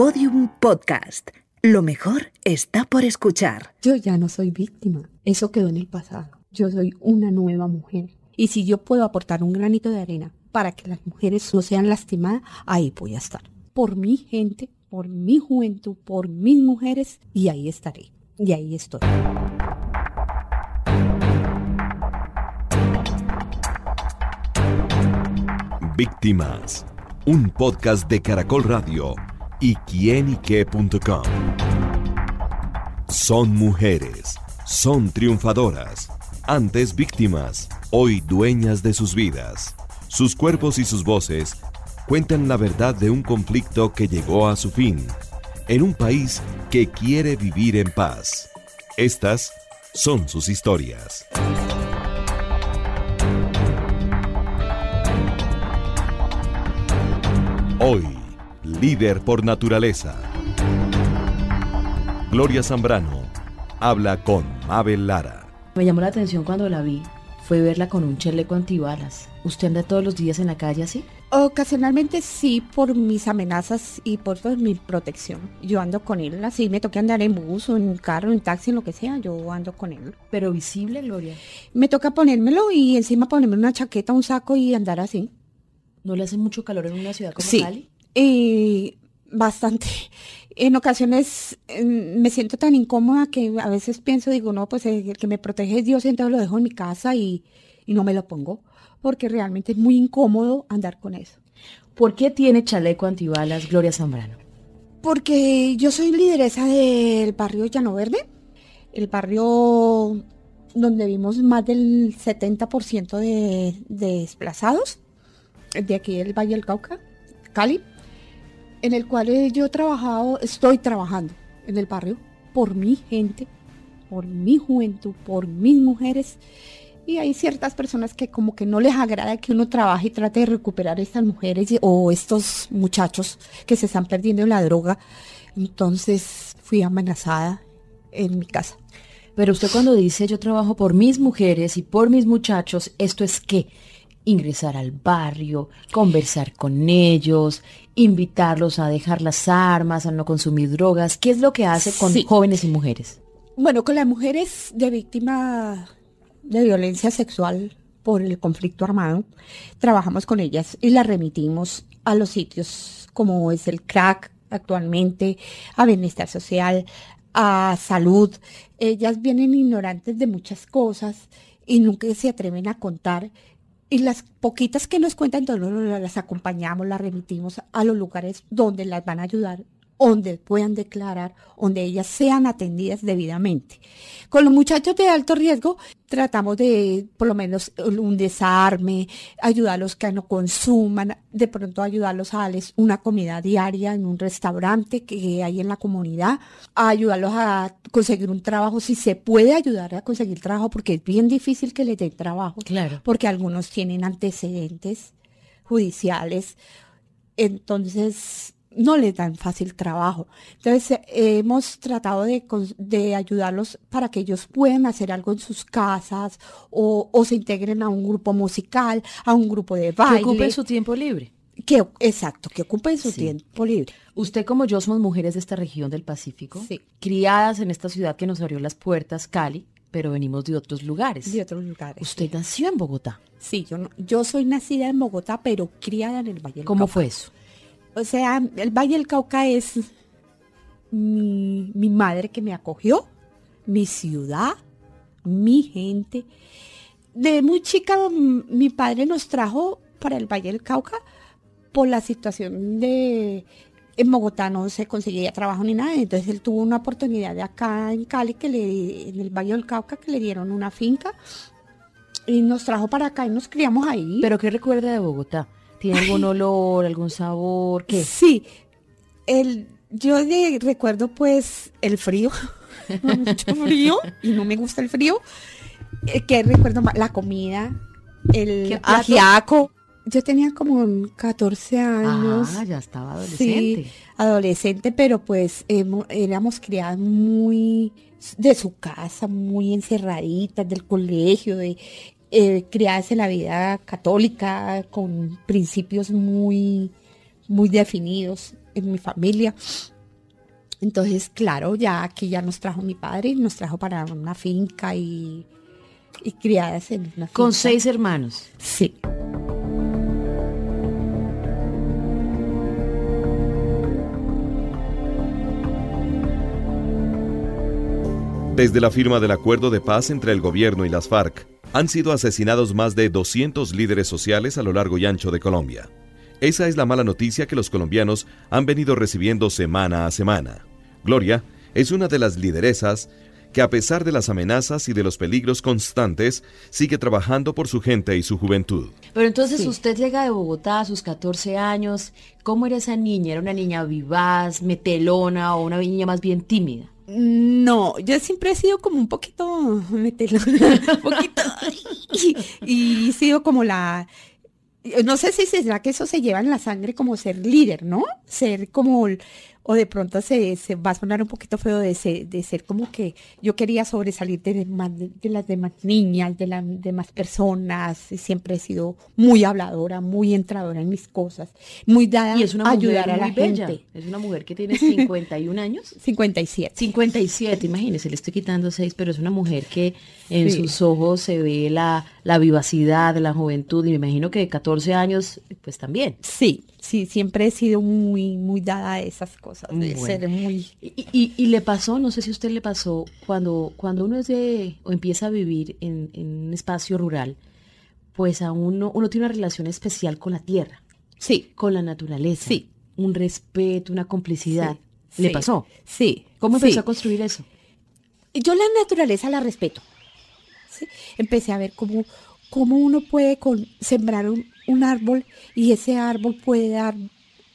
Podium Podcast. Lo mejor está por escuchar. Yo ya no soy víctima. Eso quedó en el pasado. Yo soy una nueva mujer. Y si yo puedo aportar un granito de arena para que las mujeres no sean lastimadas, ahí voy a estar. Por mi gente, por mi juventud, por mis mujeres, y ahí estaré. Y ahí estoy. Víctimas, un podcast de Caracol Radio y. Son mujeres, son triunfadoras, antes víctimas, hoy dueñas de sus vidas. Sus cuerpos y sus voces cuentan la verdad de un conflicto que llegó a su fin, en un país que quiere vivir en paz. Estas son sus historias. Hoy, líder por naturaleza. Gloria Zambrano habla con Mabel Lara. Me llamó la atención cuando la vi. Fue verla con un chaleco antibalas. ¿Usted anda todos los días en la calle así? Ocasionalmente sí, por mis amenazas y por pues, mi protección. Yo ando con él, así me toca andar en bus o en carro, en taxi, en lo que sea, yo ando con él. Pero visible, Gloria. Me toca ponérmelo y encima ponerme una chaqueta, un saco y andar así. ¿No le hace mucho calor en una ciudad como Sí, Cali? Y bastante. En ocasiones eh, me siento tan incómoda que a veces pienso, digo, no, pues eh, el que me protege es Dios, entonces lo dejo en mi casa y, y no me lo pongo, porque realmente es muy incómodo andar con eso. ¿Por qué tiene chaleco antibalas Gloria Zambrano? Porque yo soy lideresa del barrio Llano Verde, el barrio donde vimos más del 70% de, de desplazados, de aquí del Valle del Cauca, Cali, en el cual eh, yo he trabajado, estoy trabajando en el barrio por mi gente, por mi juventud, por mis mujeres. Y hay ciertas personas que como que no les agrada que uno trabaje y trate de recuperar estas mujeres o estos muchachos que se están perdiendo en la droga. Entonces fui amenazada en mi casa. Pero usted cuando dice yo trabajo por mis mujeres y por mis muchachos, ¿esto es qué? Ingresar al barrio, conversar con ellos, invitarlos a dejar las armas, a no consumir drogas. ¿Qué es lo que hace con Sí. jóvenes y mujeres? Bueno, con las mujeres de víctima de violencia sexual por el conflicto armado, trabajamos con ellas y las remitimos a los sitios como es el crack actualmente, a bienestar social, a salud. Ellas vienen ignorantes de muchas cosas y nunca se atreven a contar. Y las poquitas que nos cuentan, entonces las acompañamos, las remitimos a los lugares donde las van a ayudar, donde puedan declarar, donde ellas sean atendidas debidamente. Con los muchachos de alto riesgo, tratamos de, por lo menos, un desarme, ayudarlos que no consuman, de pronto ayudarlos a darles una comida diaria en un restaurante que hay en la comunidad, a ayudarlos a conseguir un trabajo, si se puede ayudar a conseguir trabajo, porque es bien difícil que les den trabajo Claro. porque algunos tienen antecedentes judiciales, entonces no les dan fácil trabajo. Entonces eh, hemos tratado de, de ayudarlos para que ellos puedan hacer algo en sus casas o, o se integren a un grupo musical, a un grupo de Que baile. ocupen su tiempo libre. que, exacto, que ocupen su Sí. tiempo libre. Usted como yo somos mujeres de esta región del Pacífico, Sí. criadas en esta ciudad que nos abrió las puertas, Cali, pero venimos de otros lugares. De otros lugares. Usted nació en Bogotá. Sí, yo, yo soy nacida en Bogotá, pero criada en el Valle del ¿Cómo Cauca. fue eso? O sea, el Valle del Cauca es mi, mi madre que me acogió, mi ciudad, mi gente. De muy chica, m- mi padre nos trajo para el Valle del Cauca por la situación de... En Bogotá no se conseguía trabajo ni nada, entonces él tuvo una oportunidad de acá en Cali, que le, en el Valle del Cauca, que le dieron una finca y nos trajo para acá y nos criamos ahí. ¿Pero qué recuerda de Bogotá? ¿Tiene algún olor, algún sabor? ¿Qué? Sí, el, yo de- recuerdo pues el frío, mucho frío, y no me gusta el frío. Eh, que recuerdo más? la comida, ¿Qué el ajiaco. Yo tenía como 14 años. Ah, ya estaba adolescente. Sí, adolescente, pero pues hemo- éramos criadas muy de su casa, muy encerraditas, del colegio, de, eh, criadas en la vida católica, con principios muy, muy definidos. en mi familia. Entonces, claro, ya aquí ya nos trajo mi padre, nos trajo para una finca y, y criadas en una finca. Con seis hermanos. Sí. Desde la firma del acuerdo de paz entre el gobierno y las FARC, han sido asesinados más de 200 líderes sociales a lo largo y ancho de Colombia. Esa es la mala noticia que los colombianos han venido recibiendo semana a semana. Gloria es una de las lideresas que a pesar de las amenazas y de los peligros constantes, sigue trabajando por su gente y su juventud. Pero entonces Sí. usted llega de Bogotá a sus 14 años. ¿Cómo era esa niña? ¿Era una niña vivaz, metelona o una niña más bien tímida? No, yo siempre he sido como un poquito metelona, un poquito y, y he sido como la no sé si será que eso se lleva en la sangre como ser líder, ¿no? Ser como o de pronto se, se va a sonar un poquito feo de ser, de ser como que yo quería sobresalir de, las demás niñas, de las demás personas. y Siempre he sido muy habladora, muy entradora en mis cosas, muy dada Y es una a mujer ayudar a la bella. gente. Es una mujer que tiene 51 años. 57. 57, imagínese, le estoy quitando 6, pero es una mujer que en Sí. sus ojos se ve la, la vivacidad, la juventud, y me imagino que de 14 años, pues también. Sí, sí, siempre he sido muy, muy dada a esas cosas, de Bueno. ser muy... Y, y- y le pasó, no sé si a usted le pasó, cuando, cuando uno es de, o empieza a vivir en, en un espacio rural, pues a uno, uno tiene una relación especial con la tierra, Sí, con la naturaleza. Sí. Un respeto, una complicidad. sí, ¿Le sí, pasó? Sí. ¿Cómo sí. empezó a construir eso? Yo la naturaleza la respeto. Empecé a ver cómo, cómo uno puede sembrar un, un árbol y ese árbol puede dar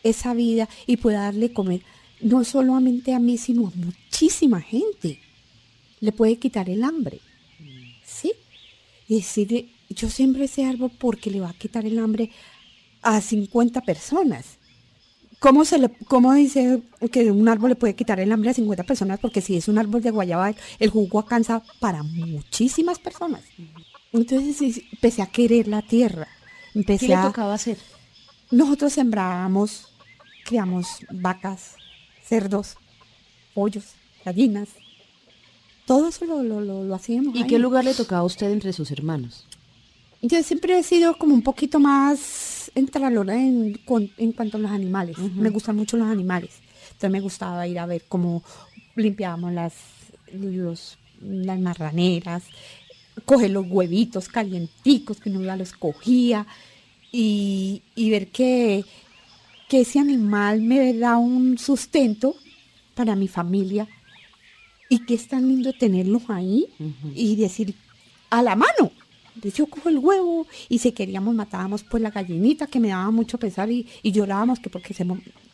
esa vida y puede darle comer no solamente a mí, sino a muchísima gente. Le puede quitar el hambre. ¿Sí? Y decir, yo siembro ese árbol porque le va a quitar el hambre a 50 personas. ¿Cómo, se le, ¿Cómo dice que un árbol le puede quitar el hambre a 50 personas? Porque si es un árbol de guayaba, el jugo alcanza para muchísimas personas. Entonces empecé a querer la tierra. ¿Qué Empecé le a... tocaba hacer? Nosotros sembrábamos, criamos vacas, cerdos, pollos, gallinas. Todo eso lo, lo, lo, lo hacíamos. ¿Y ahí. qué lugar le tocaba a usted entre sus hermanos? Yo siempre he sido como un poquito más entralora en, en cuanto a los animales. Me gustan mucho los animales. Entonces me gustaba ir a ver cómo limpiábamos las, los, las marraneras, coger los huevitos calienticos que uno ya los cogía y, y ver que, que ese animal me da un sustento para mi familia y que es tan lindo tenerlos ahí y decir a la mano. Entonces yo cojo el huevo y si queríamos matábamos pues la gallinita que me daba mucho pesar y, y llorábamos que porque se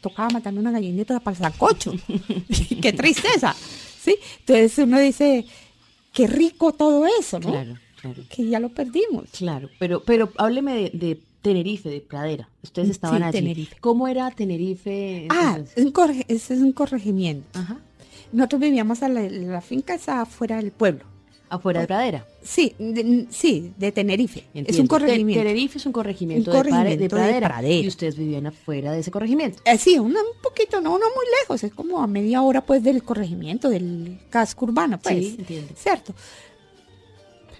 tocaba matar una gallinita para el sancocho. ¡Qué tristeza! ¿Sí? Entonces uno dice, qué rico todo eso, ¿no? Claro, claro. Que ya lo perdimos. Claro, pero, pero hábleme de, de Tenerife, de Pradera. Ustedes Sí, estaban allí. Tenerife. ¿Cómo era Tenerife? Ah, entonces? un corre- ese es un corregimiento. Ajá. Nosotros vivíamos a la, la finca esa afuera del pueblo. Afuera de Pradera. Sí, de, sí, de Tenerife. Es un corregimiento. Te- Tenerife es un corregimiento, Un de, Pare- de de Pradera. Y ustedes vivían afuera de ese corregimiento. Eh, sí, una- un poquito, no, no muy lejos, es como a media hora pues del corregimiento, del casco urbano, pues. Sí, entiendo. Cierto.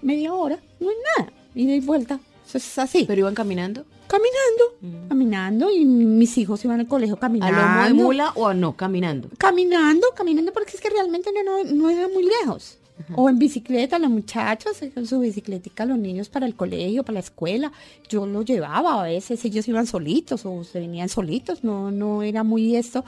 Media hora, no es nada. Ida y vuelta. Eso es así. Pero iban caminando. caminando, caminando, y mis hijos iban al colegio ¿A caminando. lomo de mula o no? Caminando. Caminando, caminando, porque es que realmente no, no, no era muy lejos. O en bicicleta, los muchachos con su bicicletica, los niños para el colegio, para la escuela. Yo los llevaba a veces, ellos iban solitos o se venían solitos, no, no era muy esto.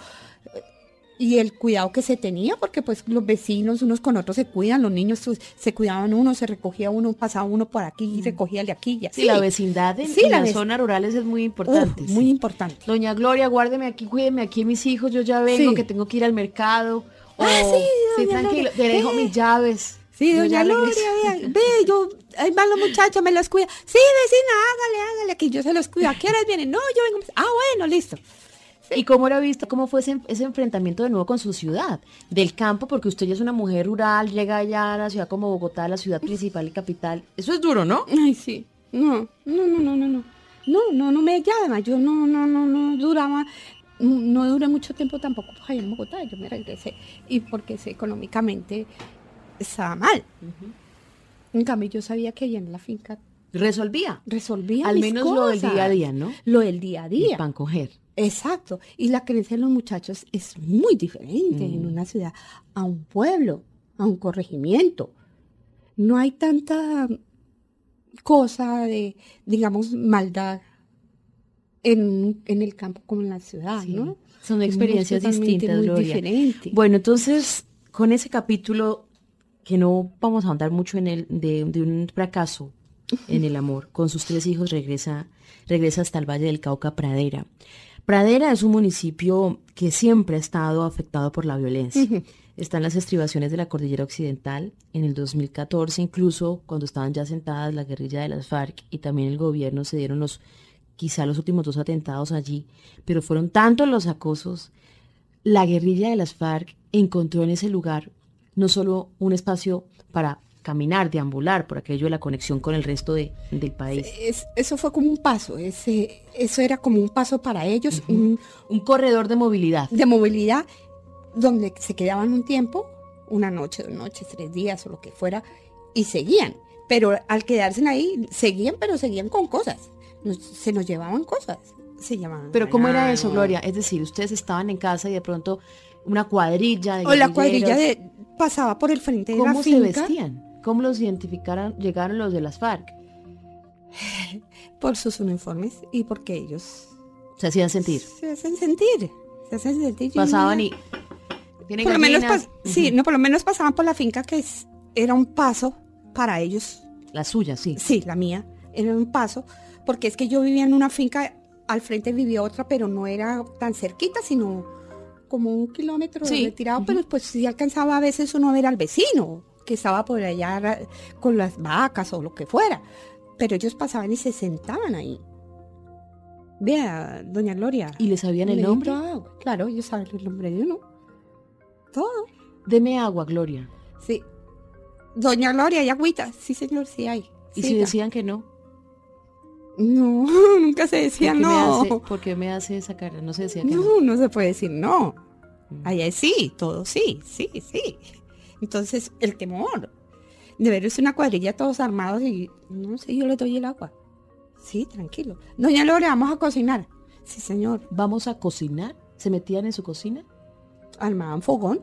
Y el cuidado que se tenía, porque pues los vecinos unos con otros se cuidan, los niños pues, se cuidaban uno, se recogía uno, pasaba uno por aquí y recogía el de aquí y así. Sí, la vecindad en, Sí, en la las vec- zonas rurales es muy importante. sí. muy importante. Doña Gloria, guárdeme aquí, cuídeme aquí mis hijos, yo ya vengo, Sí. que tengo que ir al mercado. O, Ah, sí, doña tranquilo, Gloria. te dejo Eh. mis llaves. Sí, doña ya Gloria, ve, yo, ahí van los muchachos, me los cuida. Sí, vecina, hágale, hágale, que yo se los cuido. ¿A qué horas vienen? No, yo vengo. Ah, bueno, listo. ¿Y cómo era visto, cómo fue ese, ese enfrentamiento de nuevo con su ciudad? Del campo, porque usted ya es una mujer rural, llega allá a la ciudad como Bogotá, la ciudad principal y capital. Eso es duro, ¿no? Ay, sí. No, no, no, no, no, no. No, no, no me llama. Yo no, no, no, no duraba. No duré mucho tiempo tampoco pues, allá en Bogotá, yo me regresé y porque económicamente estaba mal. En cambio, yo sabía que allá en la finca resolvía. Resolvía. Al mis menos lo del cosas. día a día, ¿no? Lo del día a día. Pan coger. Exacto. Y la creencia de los muchachos es muy diferente en una ciudad a un pueblo, a un corregimiento. No hay tanta cosa de, digamos, maldad en, en el campo como en la ciudad, Sí. ¿no? Son experiencias distintas, muy Gloria. diferente. Bueno, entonces, con ese capítulo, que no vamos a ahondar mucho en el, de, de un fracaso en el amor, con sus tres hijos regresa, regresa hasta el Valle del Cauca, Pradera. Pradera es un municipio que siempre ha estado afectado por la violencia. Está en las estribaciones de la cordillera occidental. En el 2014, incluso cuando estaban ya sentadas la guerrilla de las FARC y también el gobierno, se dieron los, quizá los últimos dos atentados allí, pero fueron tantos los acosos la guerrilla de las FARC encontró en ese lugar no solo un espacio para caminar, deambular, por aquello de la conexión con el resto de- del país, Es- eso fue como un paso, ese, eso era como un paso para ellos, un- un corredor de movilidad. de movilidad, donde se quedaban un tiempo, una noche, dos noches, tres días o lo que fuera, y seguían. Pero al quedarse ahí, seguían, pero seguían con cosas. Nos- se nos llevaban cosas. Se llamaban. Pero ¿cómo era eso, Gloria? Es decir, ustedes estaban en casa y de pronto una cuadrilla de O la cuadrilla de pasaba por el frente de la ¿Cómo se finca vestían? ¿Cómo los identificaron, llegaron los de las FARC? por sus uniformes y porque ellos Se hacían sentir. se hacen sentir. Se hacen sentir. Pasaban y... ¿Tiene por lo menos sí, no, por lo menos pasaban por la finca que es- era un paso para ellos La suya, sí. Sí, la mía. Era un paso, porque es que yo vivía en una finca, al frente vivía otra, pero no era tan cerquita, sino como un kilómetro Sí, retirado, pero pues sí alcanzaba a veces uno a ver al vecino, que estaba por allá con las vacas o lo que fuera. Pero ellos pasaban y se sentaban ahí. Vea, doña Gloria. ¿Y le sabían el nombre? Claro, ellos saben el nombre de uno. Todo. Deme agua, Gloria. Sí. Doña Gloria, ¿hay agüita? Sí, señor, sí hay. Y Sí, si ya. decían que no, No, nunca se ¿por decía me no. hace, ¿por qué me hace esa cara? No se decía que no. No, no se puede decir no. Mm. Allá es sí, todo sí, sí, sí. Entonces, el temor de verse una cuadrilla todos armados y no sé, yo le doy el agua. Sí, tranquilo. Doña Lore, vamos a cocinar. Sí, señor. Vamos a cocinar. ¿Se metían en su cocina? Armaban fogón,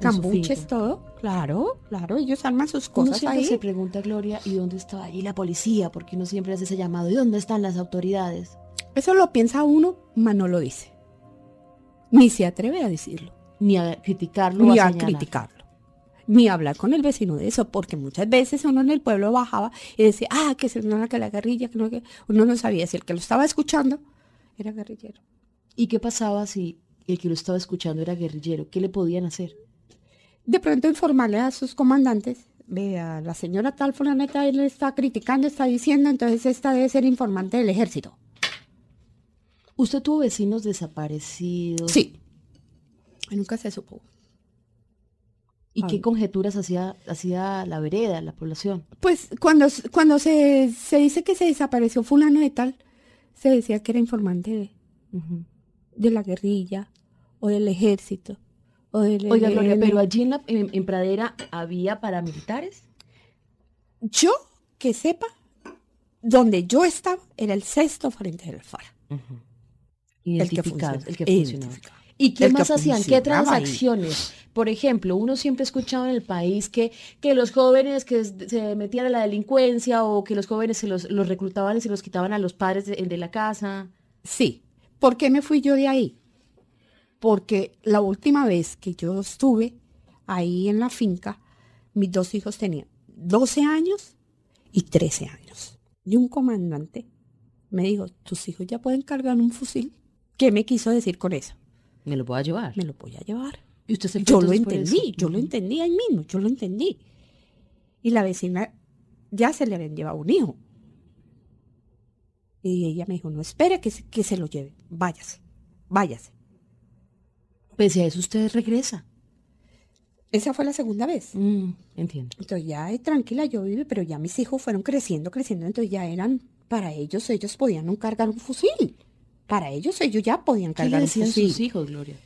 cambuches, todo. Claro, claro, ellos arman sus Uno cosas siempre ahí. se pregunta, Gloria, ¿y dónde estaba allí la policía? Porque uno siempre hace ese llamado. ¿Y dónde están las autoridades? Eso lo piensa uno, mas no lo dice. Ni se atreve a decirlo. Ni a criticarlo ni a, criticarlo, ni a hablar con el vecino de eso, porque muchas veces uno en el pueblo bajaba y decía, ah, que se no que la guerrilla, que no, que uno no sabía si el que lo estaba escuchando era guerrillero. ¿Y qué pasaba si el que lo estaba escuchando era guerrillero? ¿Qué le podían hacer? De pronto informarle a sus comandantes, vea, la señora tal fulaneta él está criticando, está diciendo, entonces esta debe ser informante del ejército. ¿Usted tuvo vecinos desaparecidos? Sí. Nunca se supo. ¿Y qué conjeturas hacía, hacía la vereda, la población? Pues cuando, cuando se, se dice que se desapareció fulano de tal, se decía que era informante de la guerrilla o del ejército Oiga, Gloria, pero allí en, la- en- en Pradera había paramilitares. yo que sepa donde yo estaba era el sexto frente del FARC Identificados, el que, funcionaba. funcionaba. Identificado. ¿Y qué El que más hacían? ¿Qué funcionaba ahí. transacciones? Por ejemplo, uno siempre ha escuchado en el país que, que los jóvenes que se metían a la delincuencia o que los jóvenes se los, los reclutaban y se los quitaban a los padres de, de la casa. sí ¿por qué me fui yo de ahí? Porque la última vez que yo estuve ahí en la finca mis dos hijos tenían 12 años y 13 años y un comandante me dijo tus hijos ya pueden cargar un fusil ¿qué me quiso decir con eso? Me lo voy a llevar. me lo voy a llevar Y usted se fue Yo lo entendí, yo lo entendí ahí mismo, yo lo entendí. Y la vecina ya se le habían llevado un hijo. Y ella me dijo, no espere que se, que se lo lleve, váyase, váyase. Pese a eso, usted regresa. Esa fue la segunda vez. Mm, entiendo. Entonces ya tranquila yo vive, pero ya mis hijos fueron creciendo, creciendo, entonces ya eran, para ellos, ellos podían no cargar un fusil. para ellos, ellos ya podían ¿Qué le cargar un sus fusil. hijos, Gloria?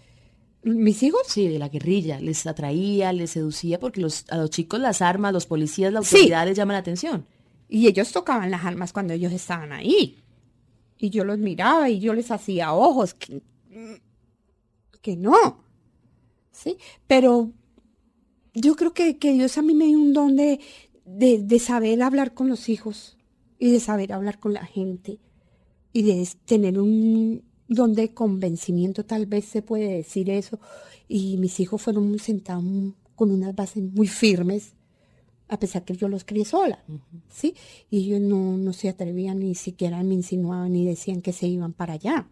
¿Mis hijos? Sí, de la guerrilla. Les atraía, les seducía, porque los, a los chicos las armas, los policías, la Sí. autoridad les llama la atención. Y ellos tocaban las armas cuando ellos estaban ahí. Y yo los miraba y yo les hacía ojos que, no. ¿Sí? Pero yo creo que, que Dios a mí me dio un don de, de, de saber hablar con los hijos y de saber hablar con la gente y de tener un don de convencimiento, tal vez se puede decir eso. Y mis hijos fueron sentados con unas bases muy firmes a pesar que yo los crié sola, ¿sí? Y ellos no, no se atrevían ni siquiera me insinuaban ni decían que se iban para allá.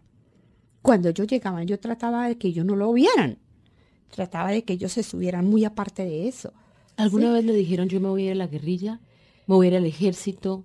Cuando ellos llegaban, yo trataba de que ellos no lo vieran. Trataba de que ellos estuvieran muy aparte de eso. ¿Alguna vez le dijeron yo me voy a ir a la guerrilla? ¿Me voy a ir al ejército?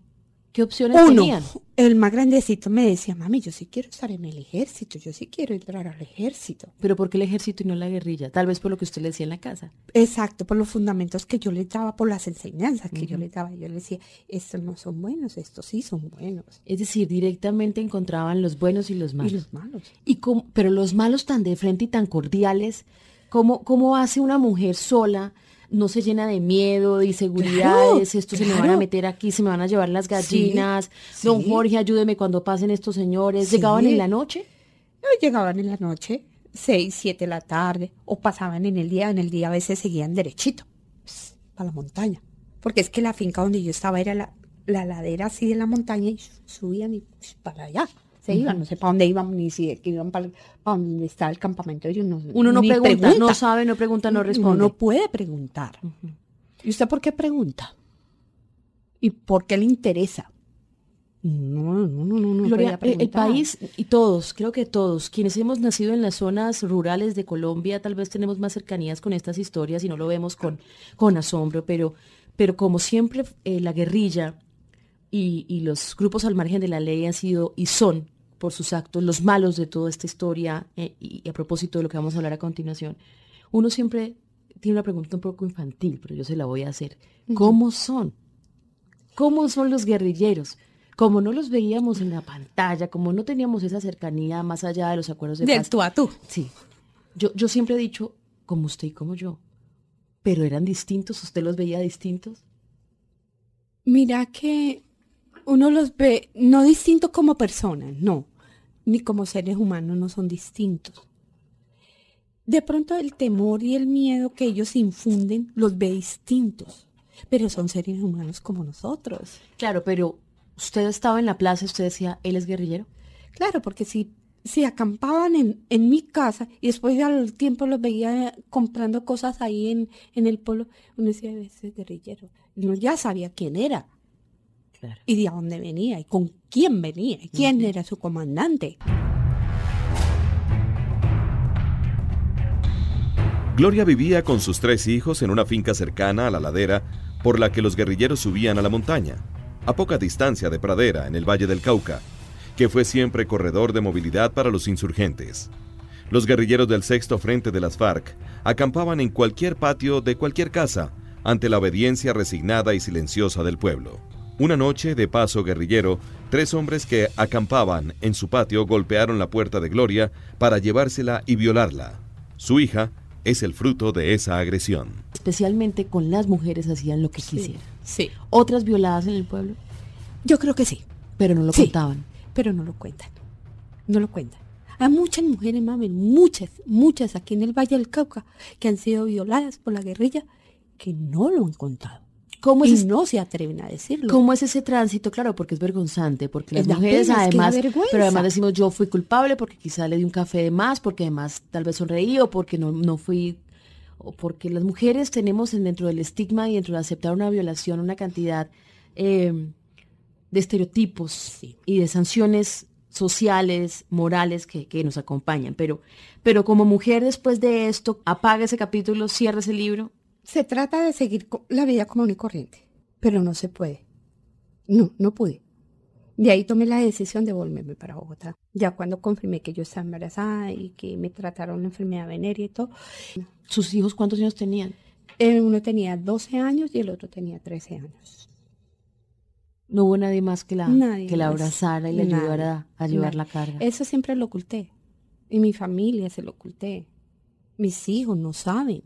¿Qué opciones Uno, tenían? el más grandecito me decía, mami, yo sí quiero estar en el ejército, yo sí quiero entrar al ejército. ¿Pero por qué el ejército y no la guerrilla? Tal vez por lo que usted le decía en la casa. Exacto, por los fundamentos que yo les daba, por las enseñanzas que yo les daba. Yo les decía, estos no son buenos, estos sí son buenos. Es decir, directamente encontraban los buenos y los malos. Y los malos. Y cómo- pero los malos tan de frente y tan cordiales, ¿cómo, cómo hace una mujer sola? No se llena de miedo, de inseguridades, Claro, esto se me van a meter aquí, se me van a llevar las gallinas, Sí, don sí. Jorge, ayúdeme cuando pasen estos señores. Sí. ¿Llegaban en la noche? No, llegaban en la noche, seis, siete de la tarde, o pasaban en el día, en el día a veces seguían derechito, para la montaña. Porque es que la finca donde yo estaba era la, la ladera así de la montaña y subían y para allá. Se iban, no sé para dónde iban, ni si iban para, para donde está el campamento. Ellos no, Uno no pregunta, no sabe, no pregunta, no responde. No, no puede preguntar. ¿Y usted por qué pregunta? ¿Y por qué le interesa? No, no, no, no. no Gloria, eh, el país y todos, creo que todos, quienes hemos nacido en las zonas rurales de Colombia, tal vez tenemos más cercanías con estas historias y no lo vemos con, con asombro, pero, pero como siempre eh, la guerrilla y, y los grupos al margen de la ley han sido y son por sus actos los malos de toda esta historia eh, y, a propósito de lo que vamos a hablar a continuación, uno siempre tiene una pregunta un poco infantil, pero yo se la voy a hacer. ¿Cómo son? ¿Cómo son los guerrilleros? Como no los veíamos en la pantalla, como no teníamos esa cercanía más allá de los acuerdos de Del paz. tú a tú. Sí. Yo, yo siempre he dicho, como usted y como yo. Pero eran distintos, usted los veía distintos. Mira que uno los ve no distintos como personas, no, ni como seres humanos no son distintos. De pronto el temor y el miedo que ellos infunden los ve distintos, pero son seres humanos como nosotros. Claro, pero usted estaba en la plaza y usted decía, él es guerrillero. Claro, porque si, si acampaban en, en mi casa y después al tiempo los veía comprando cosas ahí en, en el pueblo, uno decía, ese es guerrillero. Y uno ya sabía quién era. Claro. y de dónde venía y con quién venía y quién era su comandante. Gloria vivía con sus tres hijos en una finca cercana a la ladera por la que los guerrilleros subían a la montaña, a poca distancia de Pradera, en el Valle del Cauca, que fue siempre corredor de movilidad para los insurgentes. Los guerrilleros del sexto frente de las FARC acampaban en cualquier patio de cualquier casa ante la obediencia resignada y silenciosa del pueblo. Una noche de paso guerrillero, tres hombres que acampaban en su patio golpearon la puerta de Gloria para llevársela y violarla. Su hija es el fruto de esa agresión. Especialmente con las mujeres hacían lo que quisieran. Sí. Otras violadas en el pueblo, Yo creo que sí, pero no lo Sí. contaban. pero no lo cuentan. No lo cuentan. Hay muchas mujeres, mami, muchas, muchas aquí en el Valle del Cauca que han sido violadas por la guerrilla que no lo han contado. ¿Cómo es, y ese- no se atreven a decirlo. cómo es ese tránsito? Claro, porque es vergonzante, porque las Es la mujeres pena, es que da además, pero además decimos yo fui culpable porque quizá le di un café de más, porque además tal vez sonreí o porque no, no fui, o porque las mujeres tenemos en- dentro del estigma y dentro de aceptar una violación una cantidad eh, de estereotipos y de sanciones sociales, morales que, que nos acompañan. Pero, pero como mujer después de esto, apaga ese capítulo, cierra ese libro. Se trata de seguir la vida común y corriente, pero no se puede. No, no pude. De ahí tomé la decisión de volverme para Bogotá. Ya cuando confirmé que yo estaba embarazada y que me trataron la enfermedad venérea y todo, ¿Sus hijos cuántos años tenían? eh, uno tenía 12 años y el otro tenía 13 años. No hubo nadie más que la, Nadie que la más. abrazara y le Nadie. ayudara a llevar Nadie. la carga. Eso siempre lo oculté. Y mi familia se lo oculté. Mis hijos no saben.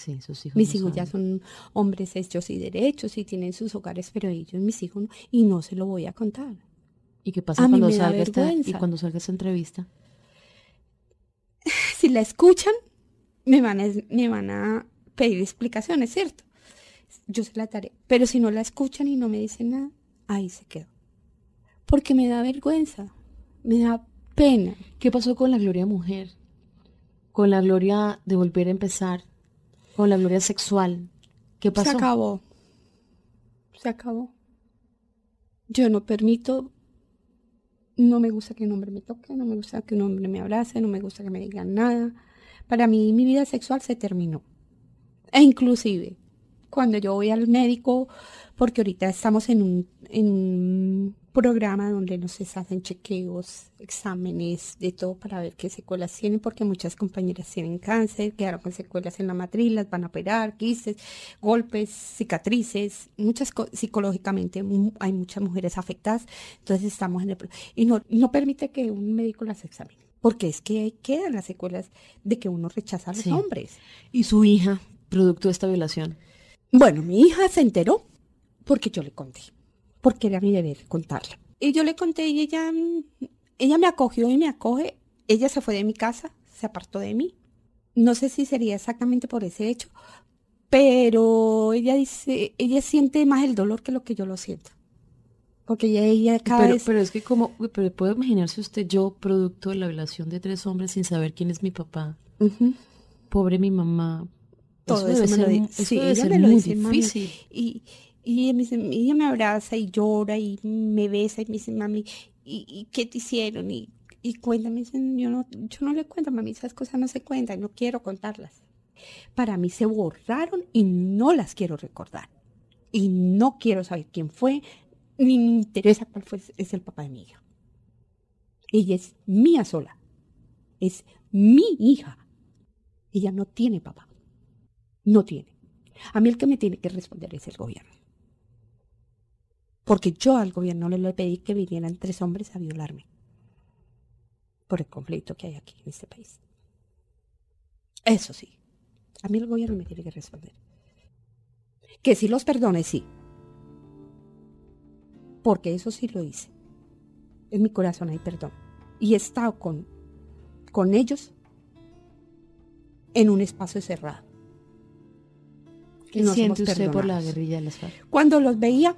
Sí, sus hijos. Mis no hijos ya son hombres hechos y derechos y tienen sus hogares, pero ellos, mis hijos, no. y no se lo voy a contar. ¿Y qué pasa a cuando salga esta, y cuando salga esta entrevista? Si la escuchan, me van a, me van a pedir explicaciones, ¿cierto? Yo se la daré. Pero si no la escuchan y no me dicen nada, ahí se quedó. Porque me da vergüenza, me da pena. ¿Qué pasó con la gloria mujer? Con la gloria de volver a empezar, con la gloria sexual. ¿Qué pasó? Se acabó. Se acabó. Yo no permito. No me gusta que un hombre me toque, no me gusta que un hombre me abrace, no me gusta que me digan nada. Para mí mi vida sexual se terminó. E inclusive, cuando yo voy al médico, porque ahorita estamos en un, en un programa donde nos hacen chequeos, exámenes, de todo para ver qué secuelas tienen, porque muchas compañeras tienen cáncer, quedaron con secuelas en la matriz, las van a operar, quistes, golpes, cicatrices, muchas co- psicológicamente hay muchas mujeres afectadas, entonces estamos en el y no, no permite que un médico las examine, porque es que ahí quedan las secuelas de que uno rechaza a los Sí. hombres. ¿Y su hija, producto de esta violación? Bueno, mi hija se enteró porque yo le conté, porque era mi deber contarle. Y yo le conté y ella, mm, ella me acogió y me acoge. Ella se fue de mi casa, se apartó de mí. No sé si sería exactamente por ese hecho, pero ella dice, ella siente más el dolor que lo que yo lo siento. Porque ella, ella cada Pero, vez... pero es que como, pero puede imaginarse usted yo, producto de la violación de tres hombres sin saber quién es mi papá, pobre mi mamá. todo debe eso, me lo ser mu- eso sí, debe ser me lo muy dice, difícil. Y, y ella, me dice, ella me abraza y llora y me besa y me dice, mami, ¿y, qué te hicieron? Y, y cuéntame, yo no, yo no le cuento, mami, esas cosas no se cuentan, no quiero contarlas. Para mí se borraron y no las quiero recordar. Y no quiero saber quién fue, ni me interesa cuál fue, es el papá de mi hija. Ella es mía sola. Es mi hija. Ella no tiene papá. No tiene. A mí el que me tiene que responder es el gobierno. Porque yo al gobierno le, le pedí que vinieran tres hombres a violarme. Por el conflicto que hay aquí en este país. Eso sí. A mí el gobierno me tiene que responder. Que si los perdone, sí. Porque eso sí lo hice. En mi corazón hay perdón. Y he estado con, con ellos en un espacio cerrado. ¿Qué siente usted por la perdonados. guerrilla de las FARC? Cuando los veía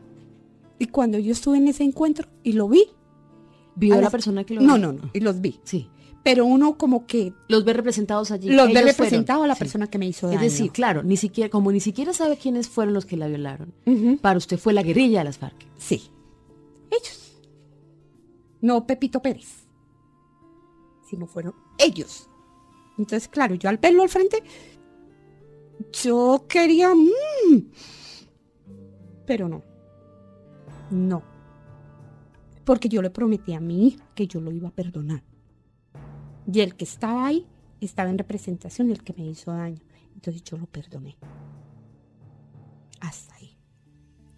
y cuando yo estuve en ese encuentro y lo vi. ¿Vio a la las- persona que lo No, no, no, y los vi. Sí. Pero uno como que Los ve representados allí. los ve Ellos representado a la. Sí. persona que me hizo Es daño. decir, claro, ni siquiera, como ni siquiera sabe quiénes fueron los que la violaron. Para usted fue la guerrilla de las FARC. Sí. Ellos. No Pepito Pérez. Sino fueron ellos. Entonces, claro, yo al verlo al frente, yo quería... mm, pero no. No. Porque yo le prometí a mi hija que yo lo iba a perdonar. Y el que estaba ahí estaba en representación del que me hizo daño. Entonces yo lo perdoné. Hasta ahí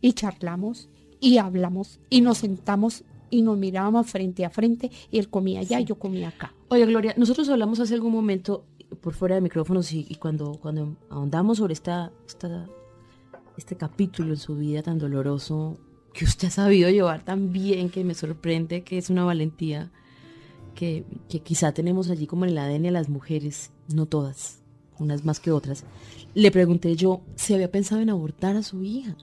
y charlamos y hablamos y nos sentamos y nos mirábamos frente a frente y él comía allá y yo comía acá. Oye, Gloria, nosotros hablamos hace algún momento por fuera de micrófonos y, y cuando, cuando ahondamos sobre esta, esta, este capítulo en su vida tan doloroso que usted ha sabido llevar tan bien, que me sorprende, que es una valentía que, que quizá tenemos allí como en el ADN a las mujeres, no todas, unas más que otras. Le pregunté yo si había pensado en abortar a su hija.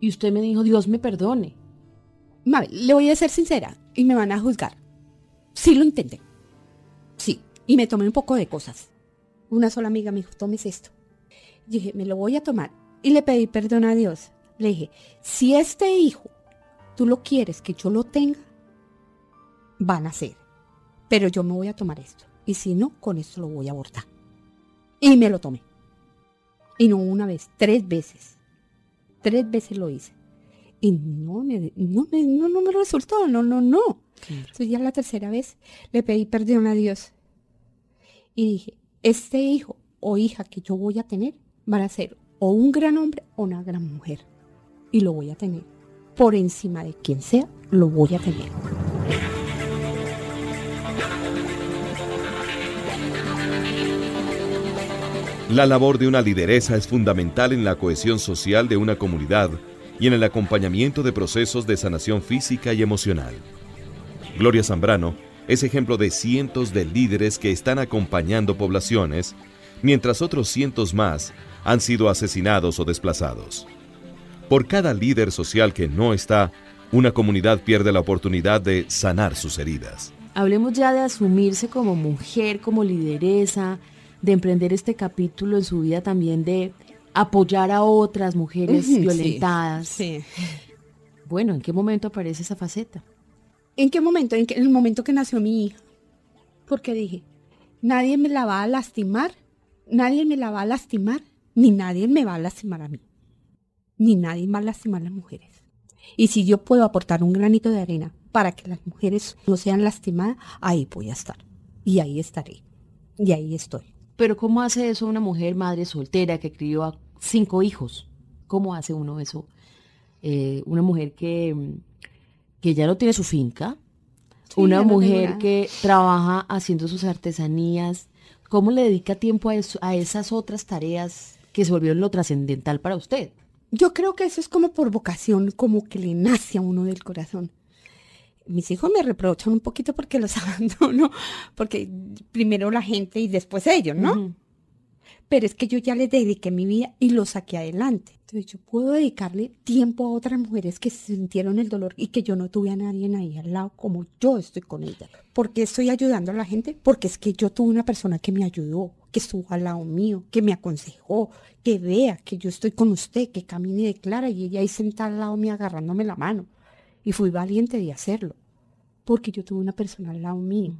Y usted me dijo, Dios me perdone. Mabel, le voy a ser sincera y me van a juzgar. Sí lo intenté. Sí. Y me tomé un poco de cosas. Una sola amiga me dijo, tomes esto. Y dije, me lo voy a tomar. Y le pedí perdón a Dios. Le dije, si este hijo tú lo quieres que yo lo tenga, van a ser. Pero yo me voy a tomar esto. Y si no, con esto lo voy a abortar. Y me lo tomé. Y no una vez, tres veces. Tres veces lo hice. Y no me, no me, no, no me resultó, no, no, no. Entonces ya la tercera vez le pedí perdón a Dios. Y dije, este hijo o hija que yo voy a tener van a ser o un gran hombre o una gran mujer. Y lo voy a tener. por encima de quien sea, lo voy a tener. La labor de una lideresa es fundamental en la cohesión social de una comunidad y en el acompañamiento de procesos de sanación física y emocional. Gloria Zambrano es ejemplo de cientos de líderes que están acompañando poblaciones, mientras otros cientos más han sido asesinados o desplazados. Por cada líder social que no está, una comunidad pierde la oportunidad de sanar sus heridas. Hablemos ya de asumirse como mujer, como lideresa, de emprender este capítulo en su vida también de apoyar a otras mujeres violentadas. Sí. Bueno, ¿en qué momento aparece esa faceta? ¿En qué momento? En, el momento que nació mi hija. Porque dije, nadie me la va a lastimar, nadie me la va a lastimar, ni nadie me va a lastimar a mí. Ni nadie a lastimar a las mujeres. Y si yo puedo aportar un granito de arena para que las mujeres no sean lastimadas, ahí voy a estar. Y ahí estaré. Y ahí estoy. Pero ¿cómo hace eso una mujer madre soltera que crió a cinco hijos? ¿Cómo hace uno eso? Eh, una mujer que, que ya no tiene su finca, una mujer que trabaja haciendo sus artesanías, ¿cómo le dedica tiempo a, a esas otras tareas que se volvieron lo trascendental para usted? Yo creo que eso es como por vocación, como que le nace a uno del corazón mis hijos me reprochan un poquito porque los abandono, porque primero la gente y después ellos, ¿no? Pero es que yo ya les dediqué mi vida y lo saqué adelante. Entonces yo puedo dedicarle tiempo a otras mujeres que sintieron el dolor y que yo no tuve a nadie ahí al lado como yo estoy con ella. ¿Por qué estoy ayudando a la gente? Porque es que yo tuve una persona que me ayudó, que estuvo al lado mío, que me aconsejó, que vea que yo estoy con usted, que camine y declara y ella ahí sentada al lado mío agarrándome la mano. Y fui valiente de hacerlo, porque yo tuve una persona al lado mío.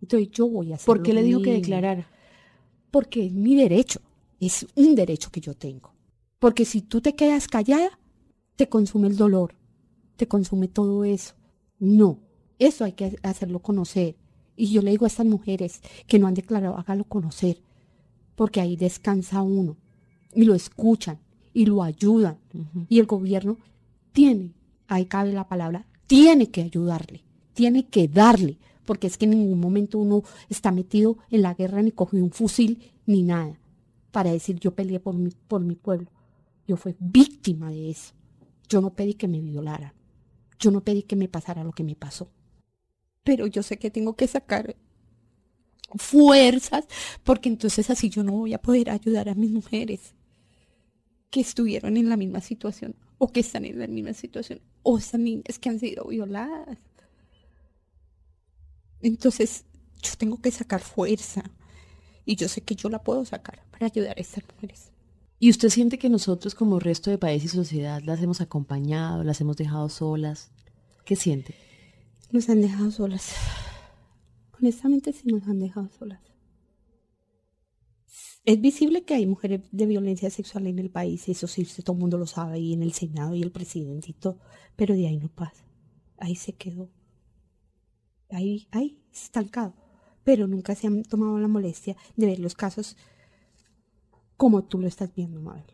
Entonces yo voy a hacer. ¿Por qué le dijo que declarar? Porque es mi derecho, es un derecho que yo tengo. Porque si tú te quedas callada, te consume el dolor, te consume todo eso. No, eso hay que hacerlo conocer. Y yo le digo a estas mujeres que no han declarado, hágalo conocer, porque ahí descansa uno. Y lo escuchan y lo ayudan. Y el gobierno tiene, ahí cabe la palabra, tiene que ayudarle, tiene que darle, porque es que en ningún momento uno está metido en la guerra ni cogió un fusil ni nada para decir yo peleé por mi, por mi pueblo. Yo fui víctima de eso. Yo no pedí que me violaran. Yo no pedí que me pasara lo que me pasó. Pero yo sé que tengo que sacar fuerzas, porque entonces así yo no voy a poder ayudar a mis mujeres que estuvieron en la misma situación o que están en la misma situación o esas niñas que han sido violadas. Entonces yo tengo que sacar fuerza y yo sé que yo la puedo sacar para ayudar a estas mujeres. ¿Y usted siente que nosotros como resto de país y sociedad las hemos acompañado, las hemos dejado solas? ¿Qué siente? Nos han dejado solas. Honestamente sí nos han dejado solas. Es visible que hay mujeres de violencia sexual en el país, eso sí, todo el mundo lo sabe, y en el Senado y el presidente y todo, pero de ahí no pasa. Ahí se quedó. Ahí, ahí, estancado. Pero nunca se han tomado la molestia de ver los casos como tú lo estás viendo, Mabel.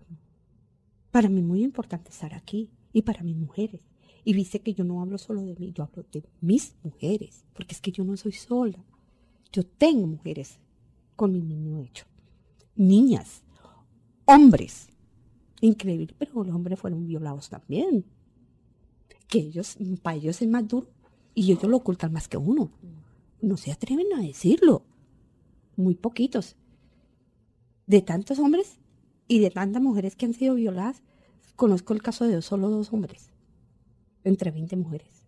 Para mí muy importante estar aquí y para mis mujeres. Y viste que yo no hablo solo de mí, yo hablo de mis mujeres, porque es que yo no soy sola. Yo tengo mujeres con mi niño hecho niñas, hombres. Increíble, pero los hombres fueron violados también. Que ellos, para ellos es más duro y ellos lo ocultan más que uno. No se atreven a decirlo. Muy poquitos. De tantos hombres y de tantas mujeres que han sido violadas, conozco el caso de solo dos hombres, entre 20 mujeres.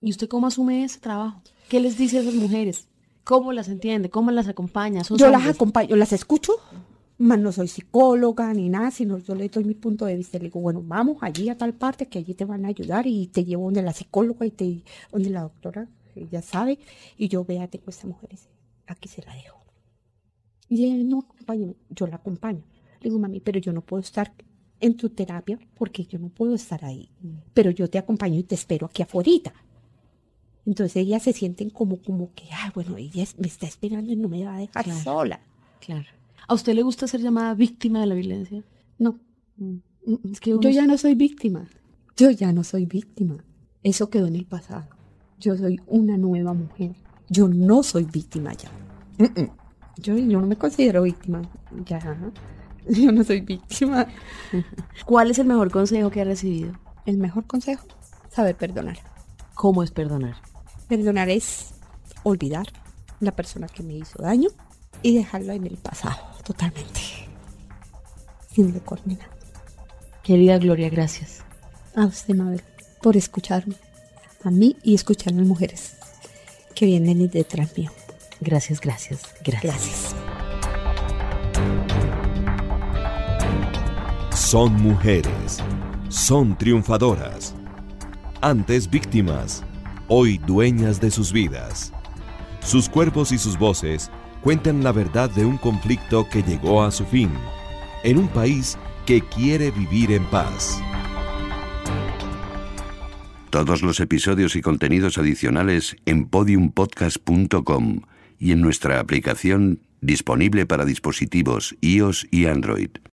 ¿Y usted cómo asume ese trabajo? ¿Qué les dice a esas mujeres? ¿Cómo las entiende? ¿Cómo las acompaña? Yo las acompaño, las escucho, mas no soy psicóloga ni nada, sino yo le doy mi punto de vista. Le digo, bueno, vamos allí a tal parte que allí te van a ayudar y te llevo donde la psicóloga y te donde la doctora, ella sabe, y yo vea, tengo esta mujer, aquí se la dejo. Y ella, no, acompáñame, yo la acompaño. Le digo, mami, pero yo no puedo estar en tu terapia porque yo no puedo estar ahí. Pero yo te acompaño y te espero aquí afuera. Entonces ellas se sienten como, como que, ah, bueno, ella me está esperando y no me va a dejar sola. Claro. ¿A usted le gusta ser llamada víctima de la violencia? No. Mm. Es que Yo ya no soy víctima. Yo ya no soy víctima. Eso quedó en el pasado. Yo soy una nueva mujer. Yo no soy víctima ya. Yo, yo no me considero víctima. Ya. Yo no soy víctima. ¿Cuál es el mejor consejo que ha recibido? El mejor consejo, saber perdonar. ¿Cómo es perdonar? Perdonar es olvidar la persona que me hizo daño y dejarlo en el pasado, totalmente. Sin recordar Querida Gloria, gracias. A usted, Mabel, por escucharme. A mí y escuchar a las mujeres que vienen detrás mío. Gracias, gracias, gracias. Gracias. Son mujeres. Son triunfadoras. Antes víctimas. Hoy dueñas de sus vidas. Sus cuerpos y sus voces cuentan la verdad de un conflicto que llegó a su fin. En un país que quiere vivir en paz. Todos los episodios y contenidos adicionales en podiumpodcast.com y en nuestra aplicación disponible para dispositivos iOS y Android.